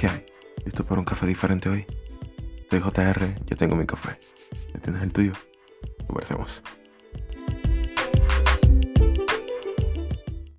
¿Qué hay? ¿Listo para un café diferente hoy? Soy JR, yo tengo mi café. ¿Ya tienes el tuyo? Conversemos.